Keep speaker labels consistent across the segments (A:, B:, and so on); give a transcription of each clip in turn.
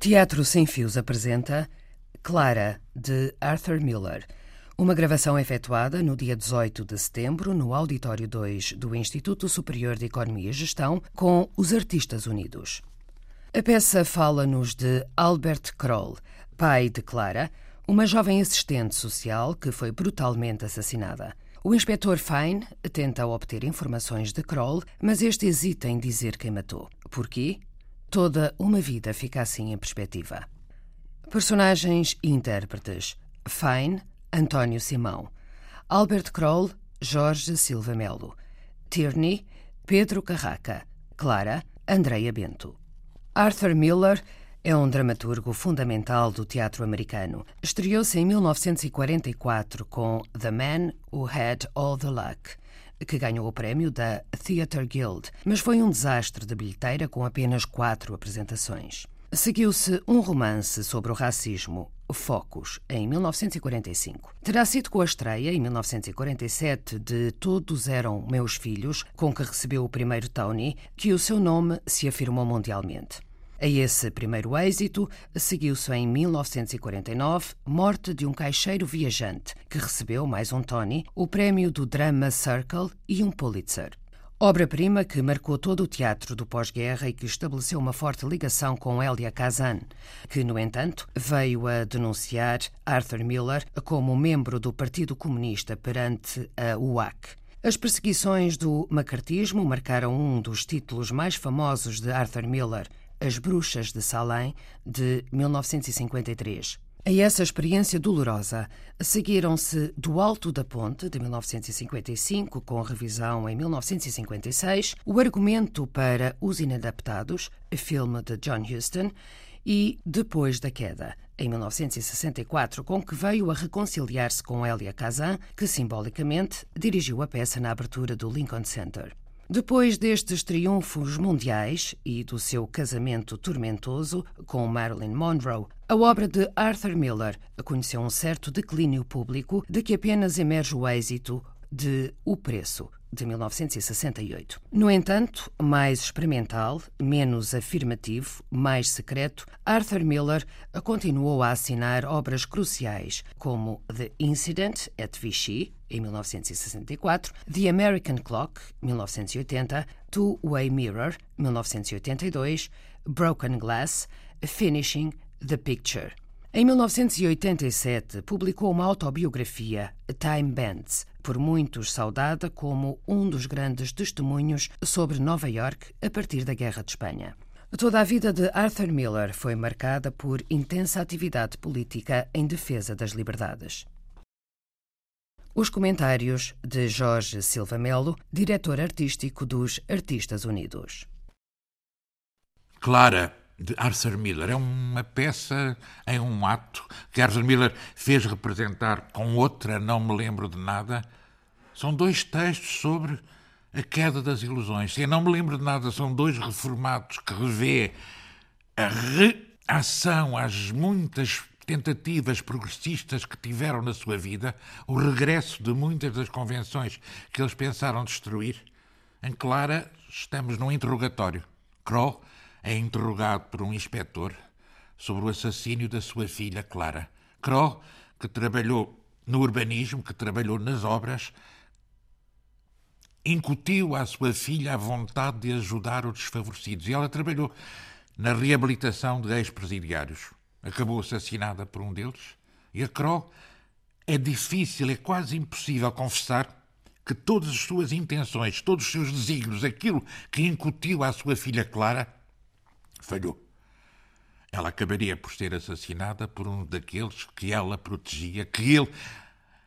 A: Teatro Sem Fios apresenta Clara, de Arthur Miller, uma gravação efetuada no dia 18 de setembro no Auditório 2 do Instituto Superior de Economia e Gestão com os Artistas Unidos. A peça fala-nos de Albert Kroll, pai de Clara, uma jovem assistente social que foi brutalmente assassinada. O inspetor Fine tenta obter informações de Kroll, mas este hesita em dizer quem matou. Porquê? Toda uma vida fica assim em perspectiva. Personagens e intérpretes: Fine, António Simão. Albert Kroll, Jorge Silva Melo. Tierney, Pedro Carraca. Clara, Andreia Bento. Arthur Miller é um dramaturgo fundamental do teatro americano. Estreou-se em 1944 com The Man Who Had All the Luck que ganhou o prémio da Theatre Guild, mas foi um desastre de bilheteira com apenas quatro apresentações. Seguiu-se um romance sobre o racismo, Focus, em 1945. Terá sido com a estreia, em 1947, de Todos Eram Meus Filhos, com que recebeu o primeiro Tony, que o seu nome se afirmou mundialmente. A esse primeiro êxito seguiu-se em 1949 Morte de um Caixeiro Viajante, que recebeu mais um Tony, o prémio do Drama Circle e um Pulitzer. Obra-prima que marcou todo o teatro do pós-guerra e que estabeleceu uma forte ligação com Elia Kazan, que, no entanto, veio a denunciar Arthur Miller como membro do Partido Comunista perante a UAC. As perseguições do macartismo marcaram um dos títulos mais famosos de Arthur Miller, as Bruxas de Salem, de 1953. A essa experiência dolorosa seguiram-se Do Alto da Ponte, de 1955, com revisão em 1956, O Argumento para os Inadaptados, filme de John Huston, e Depois da Queda, em 1964, com que veio a reconciliar-se com Elia Kazan, que simbolicamente dirigiu a peça na abertura do Lincoln Center. Depois destes triunfos mundiais e do seu casamento tormentoso com Marilyn Monroe, a obra de Arthur Miller conheceu um certo declínio público de que apenas emerge o êxito de O Preço, de 1968. No entanto, mais experimental, menos afirmativo, mais secreto, Arthur Miller continuou a assinar obras cruciais, como The Incident at Vichy, em 1964, The American Clock, 1980, Two Way Mirror, 1982, Broken Glass, Finishing the Picture. Em 1987, publicou uma autobiografia, Time Bands, por muitos saudada como um dos grandes testemunhos sobre Nova York a partir da Guerra de Espanha. Toda a vida de Arthur Miller foi marcada por intensa atividade política em defesa das liberdades. Os comentários de Jorge Silva Melo, diretor artístico dos Artistas Unidos.
B: Clara de Arthur Miller. É uma peça em um ato que Arthur Miller fez representar com outra, não me lembro de nada. São dois textos sobre a queda das ilusões. Eu não me lembro de nada, são dois reformados que revê a reação às muitas tentativas progressistas que tiveram na sua vida, o regresso de muitas das convenções que eles pensaram destruir. Em Clara, estamos num interrogatório. Kroll é interrogado por um inspetor sobre o assassínio da sua filha Clara. Kroll, que trabalhou no urbanismo, que trabalhou nas obras, incutiu à sua filha a vontade de ajudar os desfavorecidos. E ela trabalhou na reabilitação de ex-presidiários. Acabou assassinada por um deles. E a Kroll é difícil, é quase impossível confessar que todas as suas intenções, todos os seus desígnios, aquilo que incutiu à sua filha Clara, falhou. Ela acabaria por ser assassinada por um daqueles que ela protegia, que ele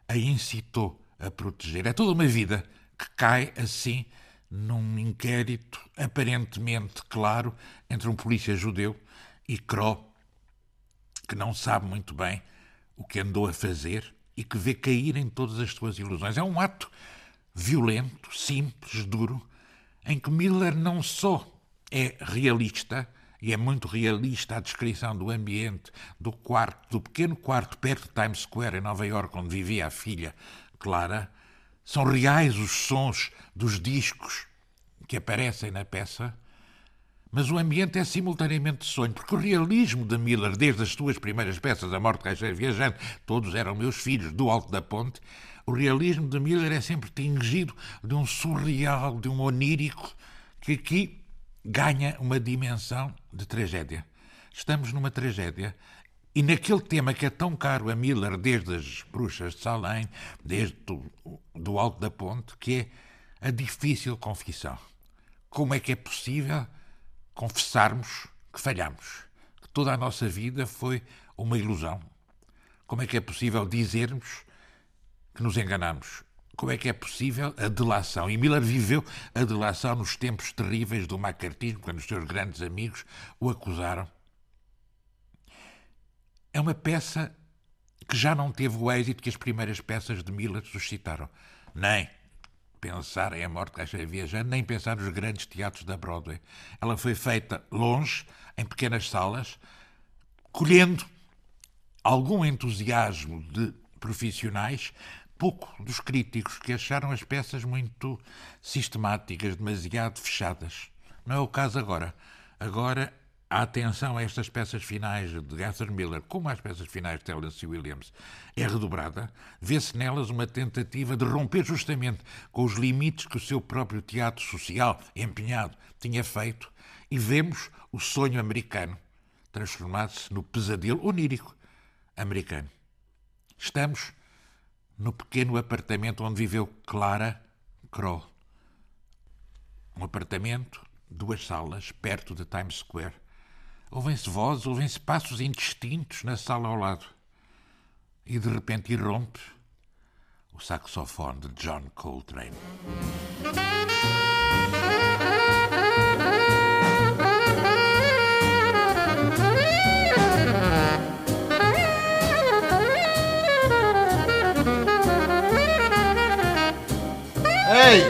B: a incitou a proteger. É toda uma vida que cai assim num inquérito aparentemente claro entre um polícia judeu e Kroll, que não sabe muito bem o que andou a fazer e que vê cair em todas as suas ilusões. É um ato violento, simples, duro, em que Miller não só é realista, e é muito realista a descrição do ambiente do quarto, do pequeno quarto perto de Times Square, em Nova York, onde vivia a filha Clara. São reais os sons dos discos que aparecem na peça, Mas o ambiente é simultaneamente sonho, porque o realismo de Miller, desde as suas primeiras peças, A Morte do Caixeiro Viajante, todos eram meus filhos, do Alto da Ponte, o realismo de Miller é sempre tingido de um surreal, de um onírico, que aqui ganha uma dimensão de tragédia. Estamos numa tragédia e naquele tema que é tão caro a Miller, desde as Bruxas de Salem, desde do, do Alto da Ponte, que é a difícil confissão. Como é que é possível confessarmos que falhamos, que toda a nossa vida foi uma ilusão? Como é que é possível dizermos que nos enganamos? Como é que é possível a delação? E Miller viveu a delação nos tempos terríveis do macartismo, quando os seus grandes amigos o acusaram. É uma peça que já não teve o êxito que as primeiras peças de Miller suscitaram. Nem pensar em A Morte Caixa Viajante, nem pensar nos grandes teatros da Broadway. Ela foi feita longe, em pequenas salas, colhendo algum entusiasmo de profissionais, pouco dos críticos que acharam as peças muito sistemáticas, demasiado fechadas. Não é o caso agora. Agora a atenção a estas peças finais de Arthur Miller, como às peças finais de Tennessee Williams, é redobrada, vê-se nelas uma tentativa de romper justamente com os limites que o seu próprio teatro social empenhado tinha feito e vemos o sonho americano transformar-se no pesadelo onírico americano. Estamos no pequeno apartamento onde viveu Clara Kroll. Um apartamento, duas salas, perto de Times Square Ouvem-se vozes, ouvem-se passos indistintos na sala ao lado. E de repente irrompe o saxofone de John Coltrane.
C: Ei!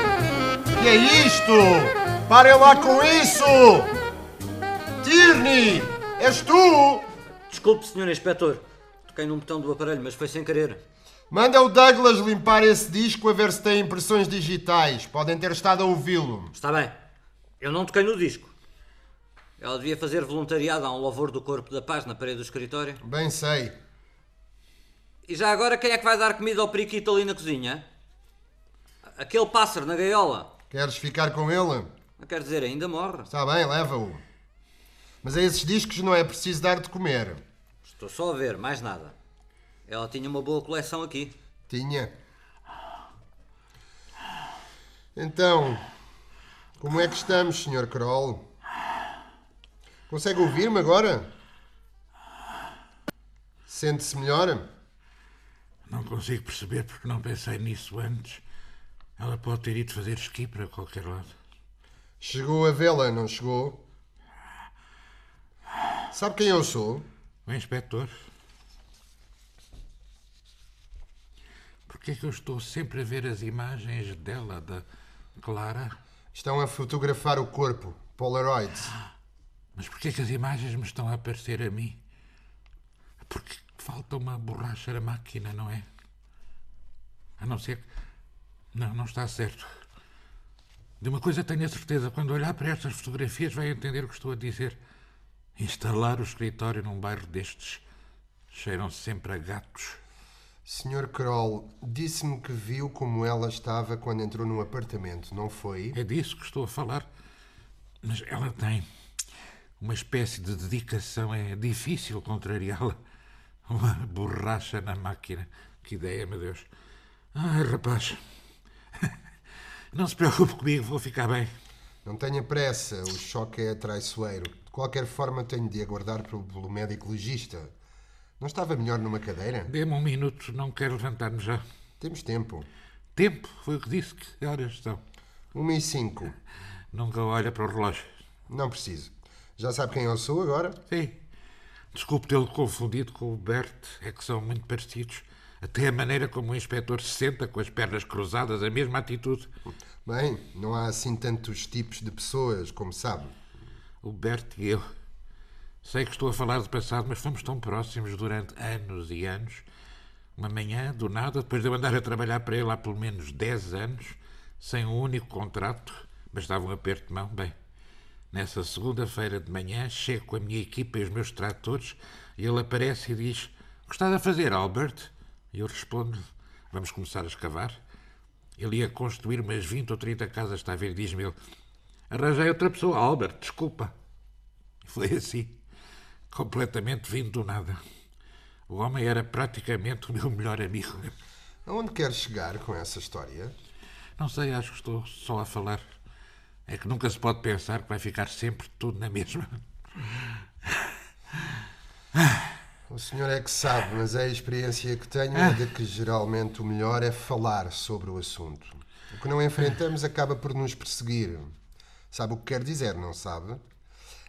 C: Que é isto? Parem lá com isso! Tierney! És tu?
D: Desculpe, senhor inspetor. Toquei num botão do aparelho, mas foi sem querer.
C: Manda o Douglas limpar esse disco a ver se tem impressões digitais. Podem ter estado a ouvi-lo.
D: Está bem. Eu não toquei no disco. Ela devia fazer voluntariado a um louvor do Corpo da Paz na parede do escritório.
C: Bem sei.
D: E já agora quem é que vai dar comida ao periquito ali na cozinha? Aquele pássaro na gaiola.
C: Queres ficar com ele?
D: Não quer dizer, ainda morre.
C: Está bem, leva-o. Mas a esses discos não é preciso dar de comer.
D: Estou só a ver, mais nada. Ela tinha uma boa coleção aqui.
C: Tinha. Então, como é que estamos, Sr. Kroll? Consegue ouvir-me agora? Sente-se melhor?
B: Não consigo perceber porque não pensei nisso antes. Ela pode ter ido fazer esqui para qualquer lado.
C: Chegou a vê-la, não chegou? Sabe quem eu sou?
B: O inspetor. Porquê é que eu estou sempre a ver as imagens dela, da Clara?
C: Estão a fotografar o corpo, Polaroids.
B: Mas porquê é que as imagens me estão a aparecer a mim? Porque falta uma borracha na máquina, não é? A não ser que. Não, não está certo. De uma coisa tenho a certeza: quando olhar para estas fotografias, vai entender o que estou a dizer. Instalar o escritório num bairro destes cheiram sempre a gatos.
C: Sr. Kroll, disse-me que viu como ela estava quando entrou no apartamento, não foi?
B: É disso que estou a falar. Mas ela tem uma espécie de dedicação. É difícil contrariá-la. Uma borracha na máquina. Que ideia, meu Deus. Ai, rapaz. Não se preocupe comigo, vou ficar bem.
C: Não tenha pressa, o choque é traiçoeiro. De qualquer forma, tenho de aguardar pelo médico legista. Não estava melhor numa cadeira?
B: Dê-me um minuto, não quero levantar-me já.
C: Temos tempo.
B: Tempo? Foi o que disse. Que horas são?
C: Uma e cinco.
B: Nunca olha para o relógio.
C: Não preciso. Já sabe quem eu sou agora?
B: Sim. Desculpe tê-lo confundido com o Bert. É que são muito parecidos. Até a maneira como o inspetor se senta com as pernas cruzadas, a mesma atitude.
C: Bem, não há assim tantos tipos de pessoas, como sabe.
B: O Bert e eu. Sei que estou a falar do passado, mas fomos tão próximos durante anos e anos. Uma manhã, do nada, depois de eu andar a trabalhar para ele há pelo menos 10 anos, sem um único contrato, bastava um aperto de mão, bem, Nessa segunda-feira de manhã, chego com a minha equipa e os meus tratores e ele aparece e diz: O que estás a fazer, Albert? E eu respondo: Vamos começar a escavar. Ele ia construir umas 20 ou 30 casas, está a ver? Diz-me ele: Arranjei outra pessoa, Albert, desculpa. Foi assim, completamente vindo do nada. O homem era praticamente o meu melhor amigo.
C: Aonde queres chegar com essa história?
B: Não sei, acho que estou só a falar. É que nunca se pode pensar que vai ficar sempre tudo na mesma.
C: O senhor é que sabe, mas a experiência que tenho é de que geralmente o melhor é falar sobre o assunto. O que não enfrentamos acaba por nos perseguir. Sabe o que quer dizer, não sabe?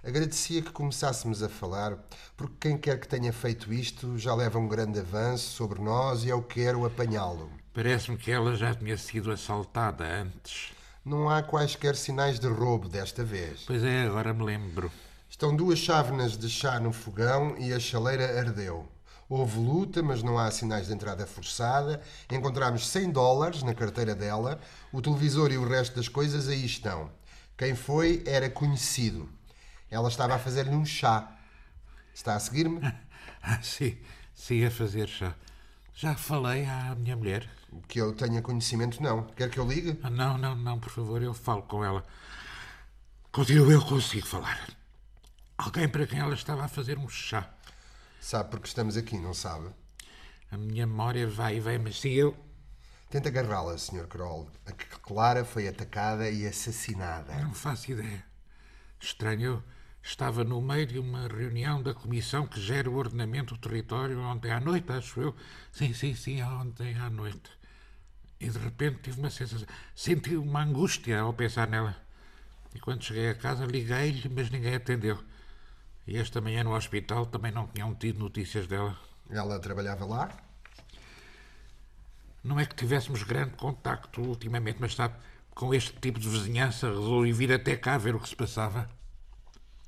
C: Agradecia que começássemos a falar, porque quem quer que tenha feito isto já leva um grande avanço sobre nós e eu quero apanhá-lo.
B: Parece-me que ela já tinha sido assaltada antes.
C: Não há quaisquer sinais de roubo desta vez.
B: Pois é, agora me lembro.
C: Estão duas chávenas de chá no fogão e a chaleira ardeu. Houve luta, mas não há sinais de entrada forçada. Encontramos 100 dólares na carteira dela. O televisor e o resto das coisas aí estão. Quem foi era conhecido. Ela estava a fazer-lhe um chá. Está a seguir-me?
B: Ah, sim, sim, a fazer chá. Já falei à minha mulher.
C: Que eu tenha conhecimento, não. Quer que eu ligue?
B: Ah, não, não, não, por favor, eu falo com ela. Contigo eu consigo falar. Alguém para quem ela estava a fazer um chá.
C: Sabe porque estamos aqui, não sabe?
B: A minha memória vai e vem, mas sim eu.
C: Tenta agarrá-la, Sr. Kroll. A que Clara foi atacada e assassinada.
B: Não faço ideia. Estranho, estava no meio de uma reunião da comissão que gera o ordenamento do território ontem à noite, acho eu. Sim, sim, sim, ontem à noite. E de repente tive uma sensação. Senti uma angústia ao pensar nela. E quando cheguei a casa liguei-lhe, mas ninguém atendeu. E esta manhã no hospital também não tinham tido notícias dela.
C: Ela trabalhava lá?
B: Não é que tivéssemos grande contacto ultimamente, mas sabe, com este tipo de vizinhança resolvi vir até cá ver o que se passava.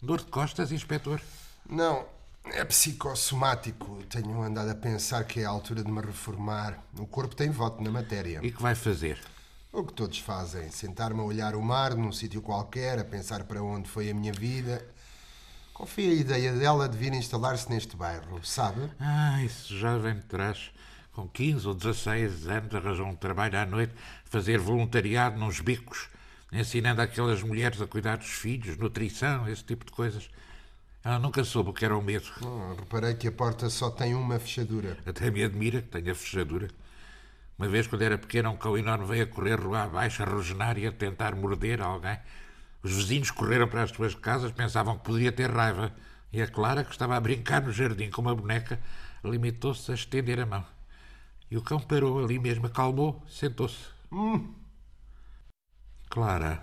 B: Dor de costas, inspetor?
C: Não, é psicossomático. Tenho andado a pensar que é a altura de me reformar. O corpo tem voto na matéria.
B: E que vai fazer?
C: O que todos fazem. Sentar-me a olhar o mar num sítio qualquer, a pensar para onde foi a minha vida. Foi a ideia dela de vir instalar-se neste bairro, sabe?
B: Ah, isso já vem de trás. Com 15 ou 16 anos arranjou um trabalho à noite, fazer voluntariado nos bicos, ensinando aquelas mulheres a cuidar dos filhos, nutrição, esse tipo de coisas. Ela nunca soube o que era o medo.
C: Hum, reparei que a porta só tem uma fechadura.
B: Até me admira que tenha fechadura. Uma vez, quando era pequena, um cão enorme veio a correr rua abaixo, a rosnar e a tentar morder alguém. Os vizinhos correram para as suas casas, pensavam que poderia ter raiva. E a Clara, que estava a brincar no jardim com uma boneca, limitou-se a estender a mão. E o cão parou ali mesmo, acalmou, sentou-se.
C: Hum.
B: Clara,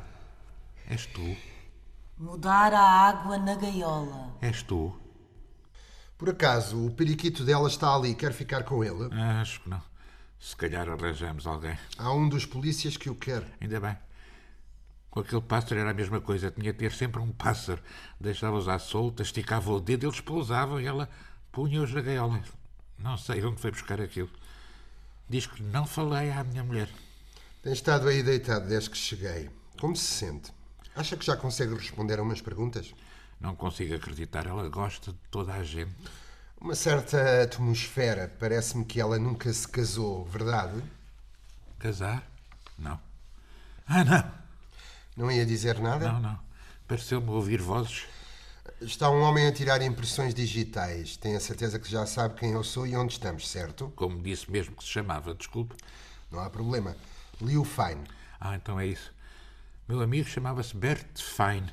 B: és tu?
E: Mudar a água na gaiola.
B: És tu?
C: Por acaso, o periquito dela está ali. Quer ficar com ele?
B: Ah, acho que não. Se calhar arranjamos alguém.
C: Há um dos polícias que o quer.
B: Ainda bem. Com aquele pássaro era a mesma coisa. Tinha de ter sempre um pássaro. Deixava-os à solta, esticava o dedo, eles pousavam e ela punha-os na gaiola. Não sei onde foi buscar aquilo. Diz que não falei à minha mulher.
C: Tem estado aí deitado desde que cheguei. Como se sente? Acha que já consegue responder a umas perguntas?
B: Não consigo acreditar. Ela gosta de toda a gente.
C: Uma certa atmosfera. Parece-me que ela nunca se casou, verdade?
B: Casar? Não. Ah, não.
C: Não ia dizer nada?
B: Não, não. Pareceu-me ouvir vozes.
C: Está um homem a tirar impressões digitais. Tenho a certeza que já sabe quem eu sou e onde estamos, certo?
B: Como disse mesmo que se chamava, desculpe.
C: Não há problema. Liu Fine.
B: Ah, então é isso. Meu amigo chamava-se Bert Fine.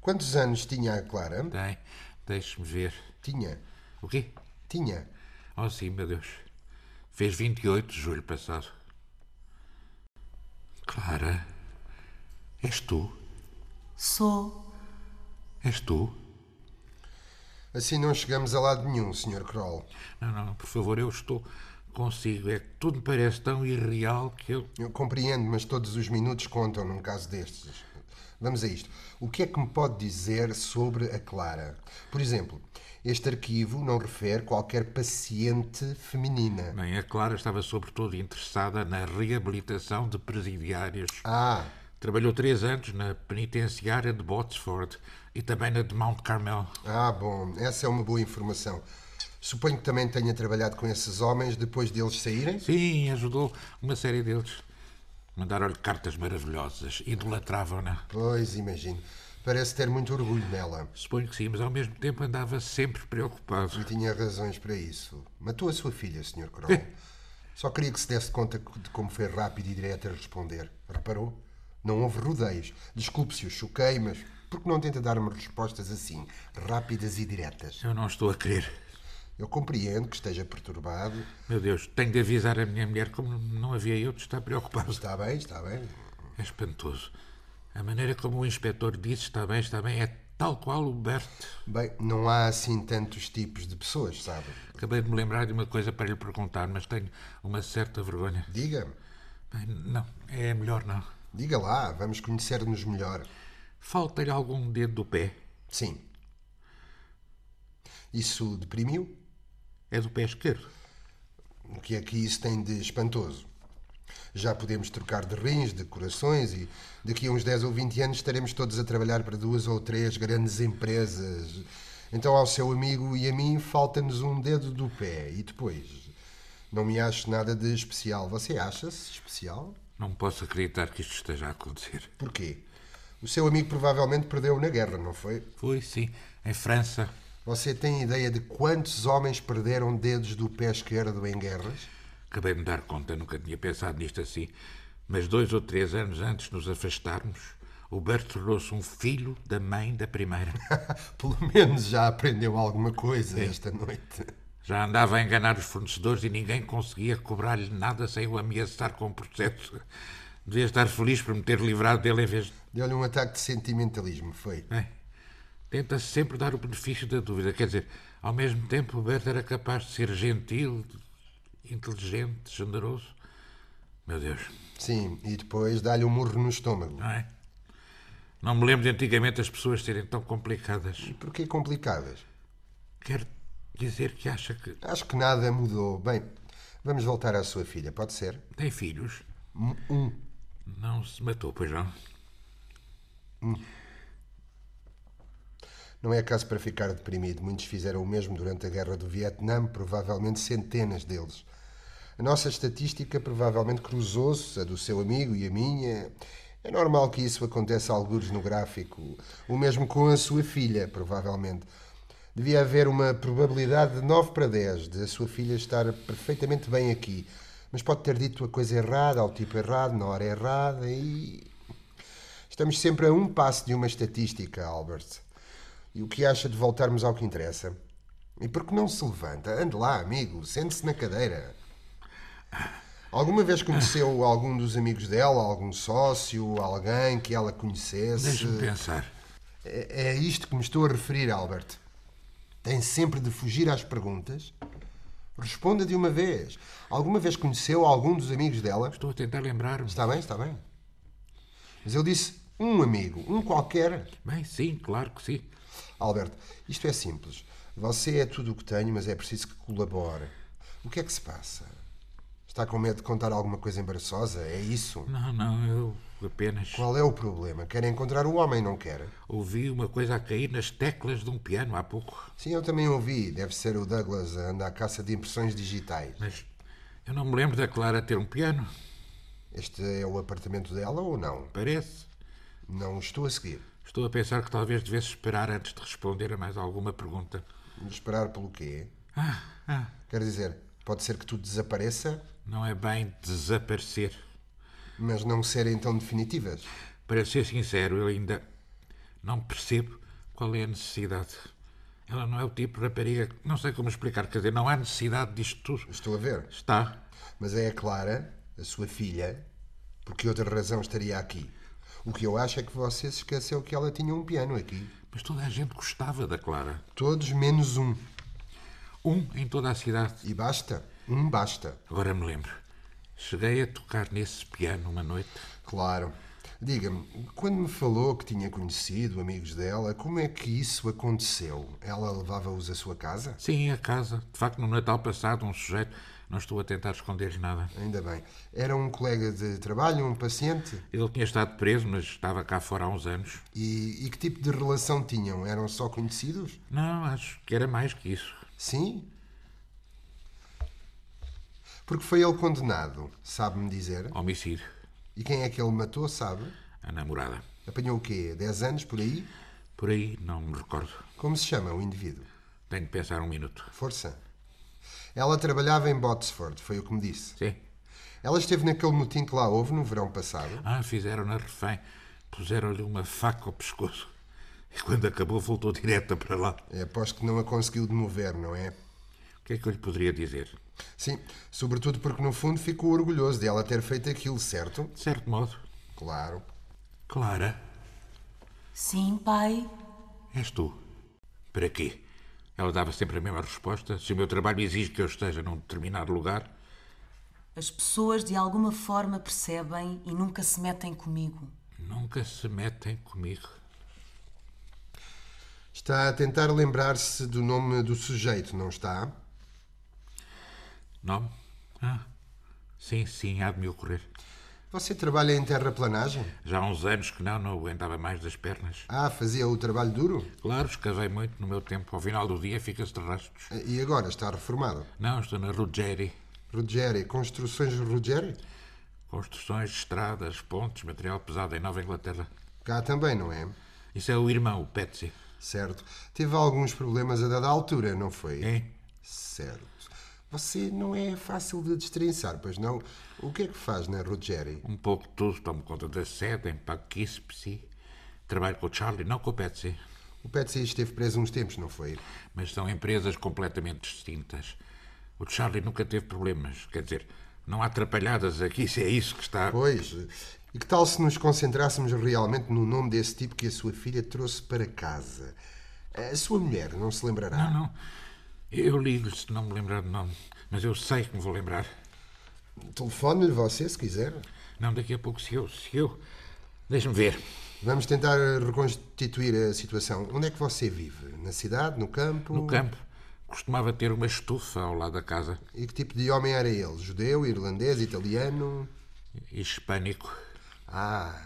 C: Quantos anos tinha a Clara?
B: Tem. Deixe-me ver.
C: Tinha.
B: O quê?
C: Tinha.
B: Oh, sim, meu Deus. Fez 28 de julho passado. Clara, és tu?
E: Sou.
B: És tu?
C: Assim não chegamos a lado nenhum, Sr. Kroll.
B: Não, não, por favor, eu estou consigo. É que tudo me parece tão irreal que eu.
C: Eu compreendo, mas todos os minutos contam num caso destes. Vamos a isto. O que é que me pode dizer sobre a Clara? Por exemplo, este arquivo não refere qualquer paciente feminina.
B: Bem, a Clara estava sobretudo interessada na reabilitação de presidiários.
C: Ah,
B: Trabalhou três anos na penitenciária de Botsford e também na de Mount Carmel.
C: Ah, bom, essa é uma boa informação. Suponho que também tenha trabalhado com esses homens depois deles saírem?
B: Sim, ajudou uma série deles. Mandaram-lhe cartas maravilhosas, idolatravam-na.
C: Pois, imagino. Parece ter muito orgulho nela.
B: Suponho que sim, mas ao mesmo tempo andava sempre preocupado.
C: E tinha razões para isso. Matou a sua filha, Sr. Kroll. Só queria que se desse conta de como foi rápido e direto a responder. Reparou? Não houve rodeios. Desculpe se o choquei, mas por que não tenta dar-me respostas assim, rápidas e diretas?
B: Eu não estou a querer.
C: Eu compreendo que esteja perturbado.
B: Meu Deus, tenho de avisar a minha mulher como não havia eu de estar preocupado.
C: Está bem, está bem.
B: É espantoso. A maneira como o inspetor disse está bem, está bem, é tal qual o Bert.
C: Bem, não há assim tantos tipos de pessoas, sabe?
B: Acabei de me lembrar de uma coisa para lhe perguntar, mas tenho uma certa vergonha.
C: Diga-me.
B: Não, é melhor não.
C: Diga lá, vamos conhecer-nos melhor.
B: Falta-lhe algum dedo do pé?
C: Sim. Isso deprimiu?
B: É do pé esquerdo.
C: O que é que isso tem de espantoso? Já podemos trocar de rins, de corações e daqui a uns 10 ou 20 anos estaremos todos a trabalhar para duas ou três grandes empresas. Então ao seu amigo e a mim falta-nos um dedo do pé. E depois? Não me acho nada de especial. Você acha-se especial?
B: Não posso acreditar que isto esteja a acontecer.
C: Porquê? O seu amigo provavelmente perdeu na guerra, não foi?
B: Foi, sim, em França.
C: Você tem ideia de quantos homens perderam dedos do pé esquerdo em guerras?
B: Acabei de me dar conta, nunca tinha pensado nisto assim. Mas dois ou três anos antes de nos afastarmos, o Bert tornou-se um filho da mãe da primeira.
C: Pelo menos já aprendeu alguma coisa esta noite.
B: Já andava a enganar os fornecedores e ninguém conseguia cobrar-lhe nada sem o ameaçar com um processo. Devia estar feliz por me ter livrado dele em vez de.
C: Deu-lhe um ataque de sentimentalismo, foi?
B: É. Tenta sempre dar o benefício da dúvida. Quer dizer, ao mesmo tempo, o Bert era capaz de ser gentil, inteligente, generoso. Meu Deus,
C: Sim, e depois dá-lhe um murro no estômago.
B: não é? Não me lembro de antigamente as pessoas serem tão complicadas.
C: Porquê complicadas?
B: Quer dizer que acha que
C: Acho que nada mudou. Bem, vamos voltar à sua filha, pode ser?
B: tem filhos?
C: Um.
B: Não se matou, pois não?
C: Não é caso para ficar deprimido. Muitos fizeram o mesmo durante a guerra do Vietnã, provavelmente centenas deles. A nossa estatística provavelmente cruzou-se, a do seu amigo e a minha. É normal que isso aconteça algures no gráfico. O mesmo com a sua filha, provavelmente. Devia haver uma probabilidade de 9 para 10 de a sua filha estar perfeitamente bem aqui. Mas pode ter dito a coisa errada, ao tipo errado, na hora errada e. Estamos sempre a um passo de uma estatística, Albert. E o que acha de voltarmos ao que interessa? E por que não se levanta? Ande lá, amigo, sente-se na cadeira. Alguma vez conheceu algum dos amigos dela, algum sócio, alguém que ela conhecesse?
B: Deixe-me pensar.
C: É, é isto que me estou a referir, Albert. Tem sempre de fugir às perguntas? Responda de uma vez. Alguma vez conheceu algum dos amigos dela?
B: Estou a tentar lembrar-me.
C: Está bem, está bem. Mas eu disse um amigo, um qualquer.
B: Bem, sim, claro que sim.
C: Alberto, isto é simples. Você é tudo o que tenho, mas é preciso que colabore. O que é que se passa? Está com medo de contar alguma coisa embaraçosa? É isso?
B: Não, não, eu apenas
C: Qual é o problema? Quer encontrar o homem, não quer?
B: ouvi uma coisa a cair nas teclas de um piano há pouco.
C: Sim, eu também ouvi. Deve ser o Douglas a andar à caça de impressões digitais.
B: Mas eu não me lembro da Clara ter um piano.
C: Este é o apartamento dela ou não?
B: Parece.
C: Não estou a seguir.
B: Estou a pensar que talvez devesse esperar antes de responder a mais alguma pergunta.
C: Esperar pelo quê?
B: Ah, ah,
C: Quer dizer, pode ser que tudo desapareça,
B: não é bem desaparecer.
C: Mas não serem tão definitivas.
B: Para ser sincero, eu ainda não percebo qual é a necessidade. Ela não é o tipo de rapariga. Não sei como explicar. Quer dizer, não há necessidade disto tudo.
C: Estou a ver.
B: Está.
C: Mas é a Clara, a sua filha, porque outra razão estaria aqui. O que eu acho é que você se esqueceu que ela tinha um piano aqui.
B: Mas toda a gente gostava da Clara.
C: Todos menos um.
B: Um em toda a cidade.
C: E basta. Um basta.
B: Agora me lembro. Cheguei a tocar nesse piano uma noite.
C: Claro. Diga-me, quando me falou que tinha conhecido amigos dela, como é que isso aconteceu? Ela levava-os à sua casa?
B: Sim, a casa. De facto, no Natal passado, um sujeito. Não estou a tentar esconder nada.
C: Ainda bem. Era um colega de trabalho, um paciente?
B: Ele tinha estado preso, mas estava cá fora há uns anos.
C: E, e que tipo de relação tinham? Eram só conhecidos?
B: Não, acho que era mais que isso.
C: Sim? Porque foi ele condenado, sabe-me dizer?
B: Homicídio.
C: E quem é que ele matou, sabe?
B: A namorada.
C: Apanhou o quê? 10 anos por aí?
B: Por aí, não me recordo.
C: Como se chama o indivíduo?
B: Tenho de pensar um minuto.
C: Força. Ela trabalhava em Botsford, foi o que me disse.
B: Sim.
C: Ela esteve naquele motim que lá houve no verão passado.
B: Ah, fizeram-na refém. Puseram-lhe uma faca ao pescoço. E quando acabou, voltou direta para lá.
C: É, aposto que não a conseguiu demover, não é?
B: O que é que eu lhe poderia dizer?
C: Sim, sobretudo porque no fundo ficou orgulhoso de ela ter feito aquilo, certo?
B: De certo modo.
C: Claro.
B: Clara,
E: Sim, pai.
B: és tu. Para quê? Ela dava sempre a mesma resposta. Se o meu trabalho exige que eu esteja num determinado lugar,
E: As pessoas de alguma forma percebem e nunca se metem comigo.
B: nunca se metem comigo.
C: Está a tentar lembrar-se do nome do sujeito, não está?
B: Nome? Ah, sim, sim, há de me ocorrer.
C: Você trabalha em terraplanagem?
B: Já há uns anos que não, não aguentava mais das pernas.
C: Ah, fazia o trabalho duro?
B: Claro, escavei muito no meu tempo. Ao final do dia fica-se de rastros.
C: E agora está reformado?
B: Não, estou na Ruggeri.
C: Ruggeri, Construções Ruggeri?
B: Construções, estradas, pontes, material pesado em Nova Inglaterra.
C: Cá também, não é?
B: Isso é o irmão, o Petsy.
C: Certo. Teve alguns problemas a dada altura, não foi?
B: É?
C: Certo. Você não é fácil de destrinçar, pois não? O que é que faz na Ruggeri?
B: Um pouco de tudo. Tomo conta da sede em Poughkeepsie. Trabalho com o Charlie, não com o Petsy.
C: O Petsy esteve preso uns tempos, não foi?
B: Mas são empresas completamente distintas. O Charlie nunca teve problemas. Quer dizer, não há atrapalhadas aqui, se é isso que está.
C: Pois. E que tal se nos concentrássemos realmente no nome desse tipo que a sua filha trouxe para casa? A sua mulher não se lembrará?
B: Não, não. Eu ligo-lhe se não me lembrar do nome. Mas eu sei que me vou lembrar.
C: Telefone-lhe você, se quiser.
B: Não, daqui a pouco, se eu. Se eu. Deixa-me ver.
C: Vamos tentar reconstituir a situação. Onde é que você vive? Na cidade? No campo?
B: No campo. Costumava ter uma estufa ao lado da casa.
C: E que tipo de homem era ele? Judeu, irlandês, italiano?
B: Hispânico.
C: Ah,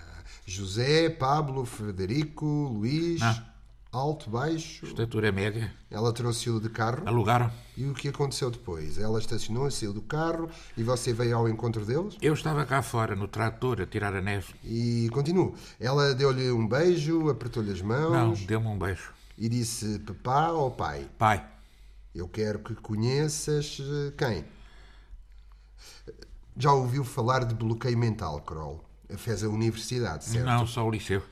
C: José, Pablo, Frederico, Luís.
B: Não.
C: Alto, baixo.
B: Estatura média.
C: Ela trouxe-o de carro.
B: Alugaram.
C: E o que aconteceu depois? Ela estacionou, saiu do carro e você veio ao encontro deles?
B: Eu estava cá fora, no trator, a tirar a neve.
C: E continuo. Ela deu-lhe um beijo, apertou-lhe as
B: Não,
C: mãos
B: deu-me um beijo.
C: e disse papá ou pai?
B: Pai.
C: Eu quero que conheças eh, quem? Já ouviu falar de bloqueio mental, Kroll? Fez a universidade, certo?
B: Não, só o liceu.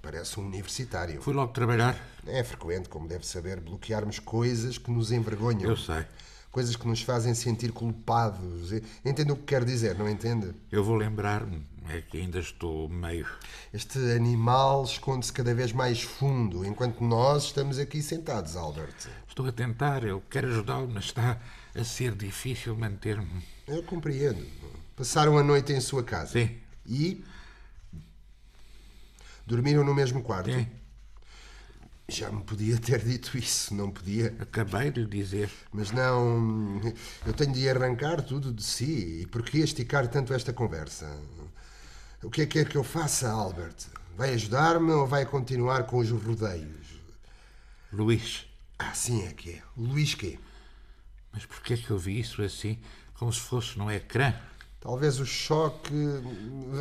C: Parece um universitário.
B: Fui logo trabalhar.
C: É frequente, como deve saber, bloquearmos coisas que nos envergonham.
B: Eu sei.
C: Coisas que nos fazem sentir culpados. Entende o que quero dizer, não entende?
B: Eu vou lembrar-me. É que ainda estou meio.
C: Este animal esconde-se cada vez mais fundo, enquanto nós estamos aqui sentados, Albert.
B: Estou a tentar, eu quero ajudá-lo, mas está a ser difícil manter-me.
C: Eu compreendo. Passaram a noite em sua casa.
B: Sim.
C: E. Dormiram no mesmo quarto?
B: Sim.
C: Já me podia ter dito isso, não podia?
B: Acabei de dizer.
C: Mas não. Eu tenho de arrancar tudo de si. E por que esticar tanto esta conversa? O que é que quer que eu faça, Albert? Vai ajudar-me ou vai continuar com os rodeios?
B: Luís,
C: Ah, sim é que é. Luís quê?
B: mas porquê é que eu vi isso assim, como se fosse no ecrã?
C: Talvez o choque.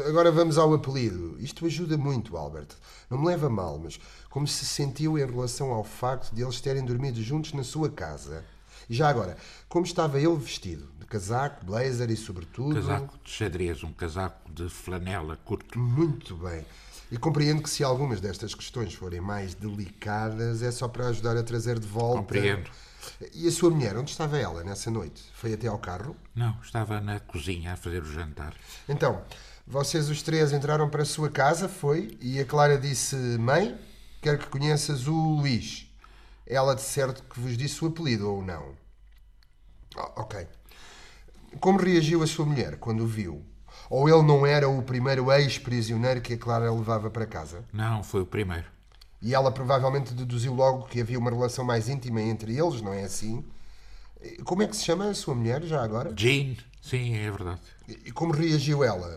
C: Agora vamos ao apelido. Isto ajuda muito, Albert. Não me leva mal, mas como se sentiu em relação ao facto de eles terem dormido juntos na sua casa? E já agora, como estava ele vestido? De casaco, blazer e sobretudo.
B: Casaco de xadrez, um casaco de flanela curto.
C: Muito bem. E compreendo que se algumas destas questões forem mais delicadas, é só para ajudar a trazer de volta.
B: Compreendo.
C: E a sua mulher, onde estava ela nessa noite? Foi até ao carro?
B: Não, estava na cozinha a fazer o jantar.
C: Então, vocês os três entraram para a sua casa, foi? E a Clara disse: Mãe, quero que conheças o Luís. Ela de certo que vos disse o apelido ou não? Ah, ok. Como reagiu a sua mulher quando o viu? Ou ele não era o primeiro ex-prisioneiro que a Clara levava para casa?
B: Não, foi o primeiro.
C: E ela provavelmente deduziu logo que havia uma relação mais íntima entre eles, não é assim? Como é que se chama a sua mulher, já agora?
B: Jean, sim, é verdade.
C: E como reagiu ela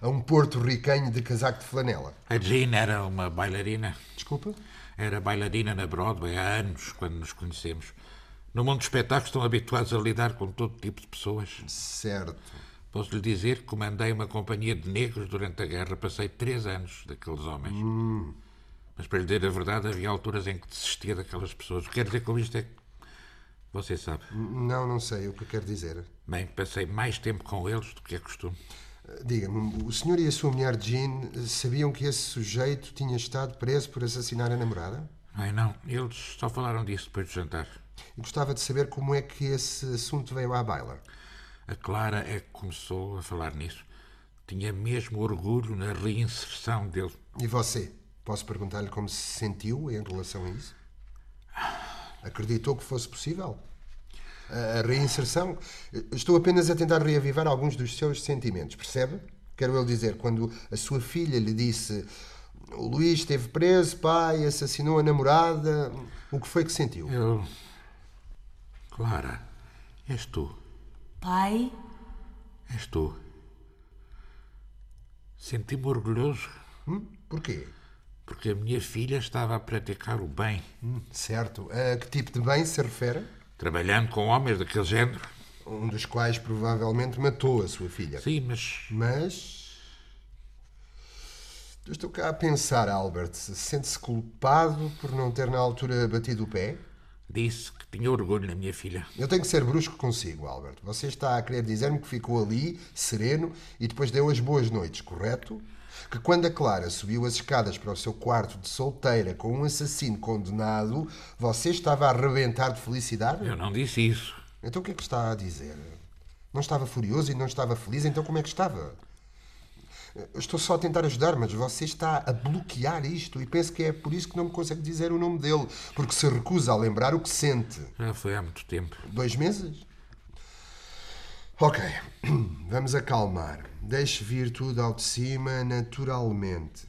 C: a, a um porto-ricanho de casaco de flanela?
B: A Jean era uma bailarina.
C: Desculpa?
B: Era bailarina na Broadway há anos, quando nos conhecemos. No mundo dos espetáculos estão habituados a lidar com todo tipo de pessoas.
C: Certo.
B: Posso lhe dizer que comandei uma companhia de negros durante a guerra. Passei três anos daqueles homens.
C: Hum.
B: Mas, para lhe dizer a verdade, havia alturas em que desistia daquelas pessoas. O que quero dizer com isto é que. Você sabe.
C: Não, não sei o que quer dizer.
B: Bem, passei mais tempo com eles do que é costume.
C: Diga-me, o senhor e a sua mulher Jean sabiam que esse sujeito tinha estado preso por assassinar a namorada?
B: Ai, não. Eles só falaram disso depois do jantar.
C: E gostava de saber como é que esse assunto veio à baila.
B: A Clara é que começou a falar nisso. Tinha mesmo orgulho na reinserção dele.
C: E você? Posso perguntar-lhe como se sentiu em relação a isso? Acreditou que fosse possível? A reinserção? Estou apenas a tentar reavivar alguns dos seus sentimentos, percebe? Quero eu dizer, quando a sua filha lhe disse o Luís esteve preso, pai, assassinou a namorada, o que foi que sentiu?
B: Eu. Clara, és tu.
E: Pai,
B: És tu. Senti-me orgulhoso
C: Hum? Porquê?
B: Porque a minha filha estava a praticar o bem,
C: Hum, certo. A que tipo de bem se refere?
B: trabalhando com homens daquele género.
C: Um dos quais provavelmente matou a sua filha.
B: Sim, mas
C: Mas. Estou cá a pensar, Albert. Sente-se culpado por não ter na altura batido o pé?
B: disse que tinha orgulho na minha filha.
C: Eu tenho que ser brusco consigo, Albert. Você está a querer dizer-me que ficou ali, sereno, e depois deu as boas noites, correto? Que quando a Clara subiu as escadas para o seu quarto de solteira com um assassino condenado, você estava a arrebentar de felicidade?
B: Eu não disse isso.
C: Então o que é que está a dizer? Não estava furioso e não estava feliz, então como é que estava? Eu estou só a tentar ajudar, mas você está a bloquear isto e penso que é por isso que não me consegue dizer o nome dele, porque se recusa a lembrar o que sente.
B: Já foi há muito tempo.
C: Dois meses? Ok, vamos acalmar. Deixe vir tudo ao de cima naturalmente.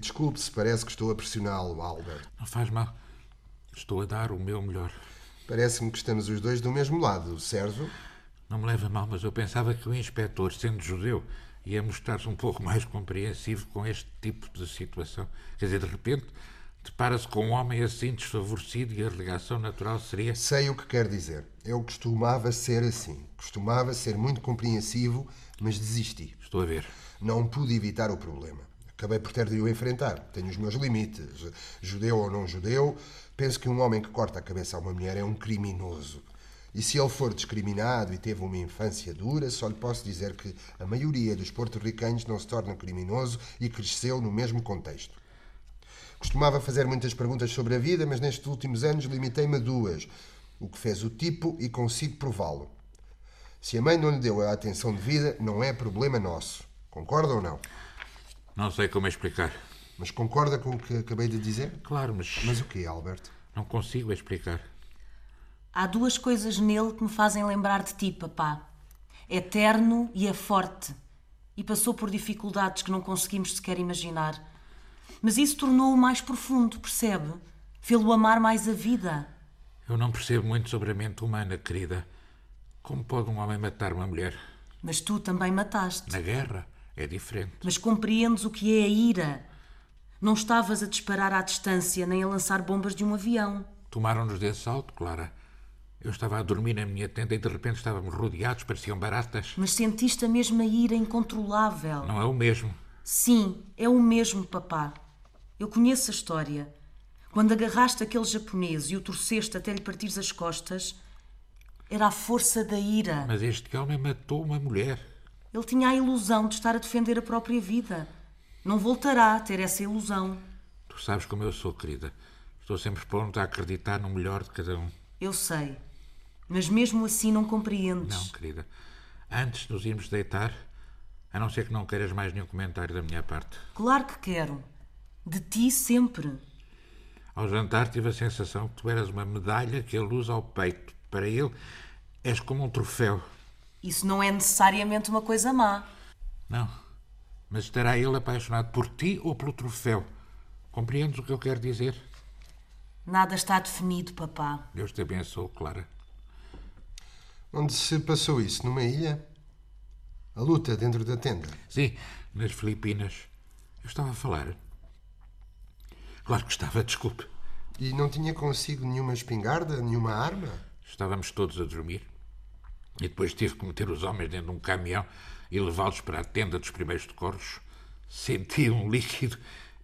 C: Desculpe se parece que estou a pressioná-lo, Albert.
B: Não faz mal. Estou a dar o meu melhor.
C: Parece-me que estamos os dois do mesmo lado, certo?
B: Não me leva mal, mas eu pensava que o inspetor, sendo judeu, ia mostrar-se um pouco mais compreensivo com este tipo de situação. Quer dizer, de repente, depara-se com um homem assim desfavorecido e a reação natural seria.
C: Sei o que quer dizer. Eu costumava ser assim. Costumava ser muito compreensivo, mas desisti.
B: Estou a ver.
C: Não pude evitar o problema. Acabei por ter de o enfrentar. Tenho os meus limites. Judeu ou não judeu, penso que um homem que corta a cabeça a uma mulher é um criminoso. E se ele for discriminado e teve uma infância dura, só lhe posso dizer que a maioria dos porto-ricanos não se torna criminoso e cresceu no mesmo contexto. Costumava fazer muitas perguntas sobre a vida, mas nestes últimos anos limitei-me a duas. O que fez o tipo e consigo prová-lo. Se a mãe não lhe deu a atenção devida, não é problema nosso. Concorda ou não?
B: Não sei como explicar.
C: Mas concorda com o que acabei de dizer?
B: Claro, mas,
C: Mas o quê, Albert?
B: não consigo explicar.
E: há duas coisas nele que me fazem lembrar de ti, papá. É terno e é forte. E passou por dificuldades que não conseguimos sequer imaginar. Mas isso tornou-o mais profundo, percebe? Fê-lo amar mais a vida.
B: Eu não percebo muito sobre a mente humana, querida. Como pode um homem matar uma mulher?
E: Mas tu também mataste.
B: Na guerra é diferente.
E: Mas compreendes o que é a ira. Não estavas a disparar à distância nem a lançar bombas de um avião.
B: Tomaram-nos desse salto, Clara. Eu estava a dormir na minha tenda e de repente estávamos rodeados, pareciam baratas.
E: Mas sentiste a mesma ira incontrolável.
B: Não é o mesmo.
E: Sim, é o mesmo, papá. Eu conheço a história. Quando agarraste aquele japonês e o torceste até lhe partires as costas, era a força da ira.
B: Mas este homem matou uma mulher.
E: Ele tinha a ilusão de estar a defender a própria vida. Não voltará a ter essa ilusão.
B: Tu sabes como eu sou, querida. Estou sempre pronto a acreditar no melhor de cada um.
E: Eu sei. Mas mesmo assim não compreendes.
B: Não, querida. Antes de nos irmos deitar, a não ser que não queiras mais nenhum comentário da minha parte.
E: Claro que quero. De ti sempre.
B: Ao jantar tive a sensação que tu eras uma medalha que ele usa ao peito. Para ele, és como um troféu.
E: Isso não é necessariamente uma coisa má.
B: Não. Mas estará ele apaixonado por ti ou pelo troféu? Compreendes o que eu quero dizer?
E: Nada está definido, papá.
B: Deus te abençoe, Clara.
C: Onde se passou isso? Numa ilha? A luta dentro da tenda?
B: Sim, nas Filipinas. Eu estava a falar. Claro que estava, desculpe.
C: E não tinha consigo nenhuma espingarda, nenhuma arma?
B: Estávamos todos a dormir. E depois tive que meter os homens dentro de um caminhão e levá-los para a tenda dos primeiros socorros. Senti um líquido.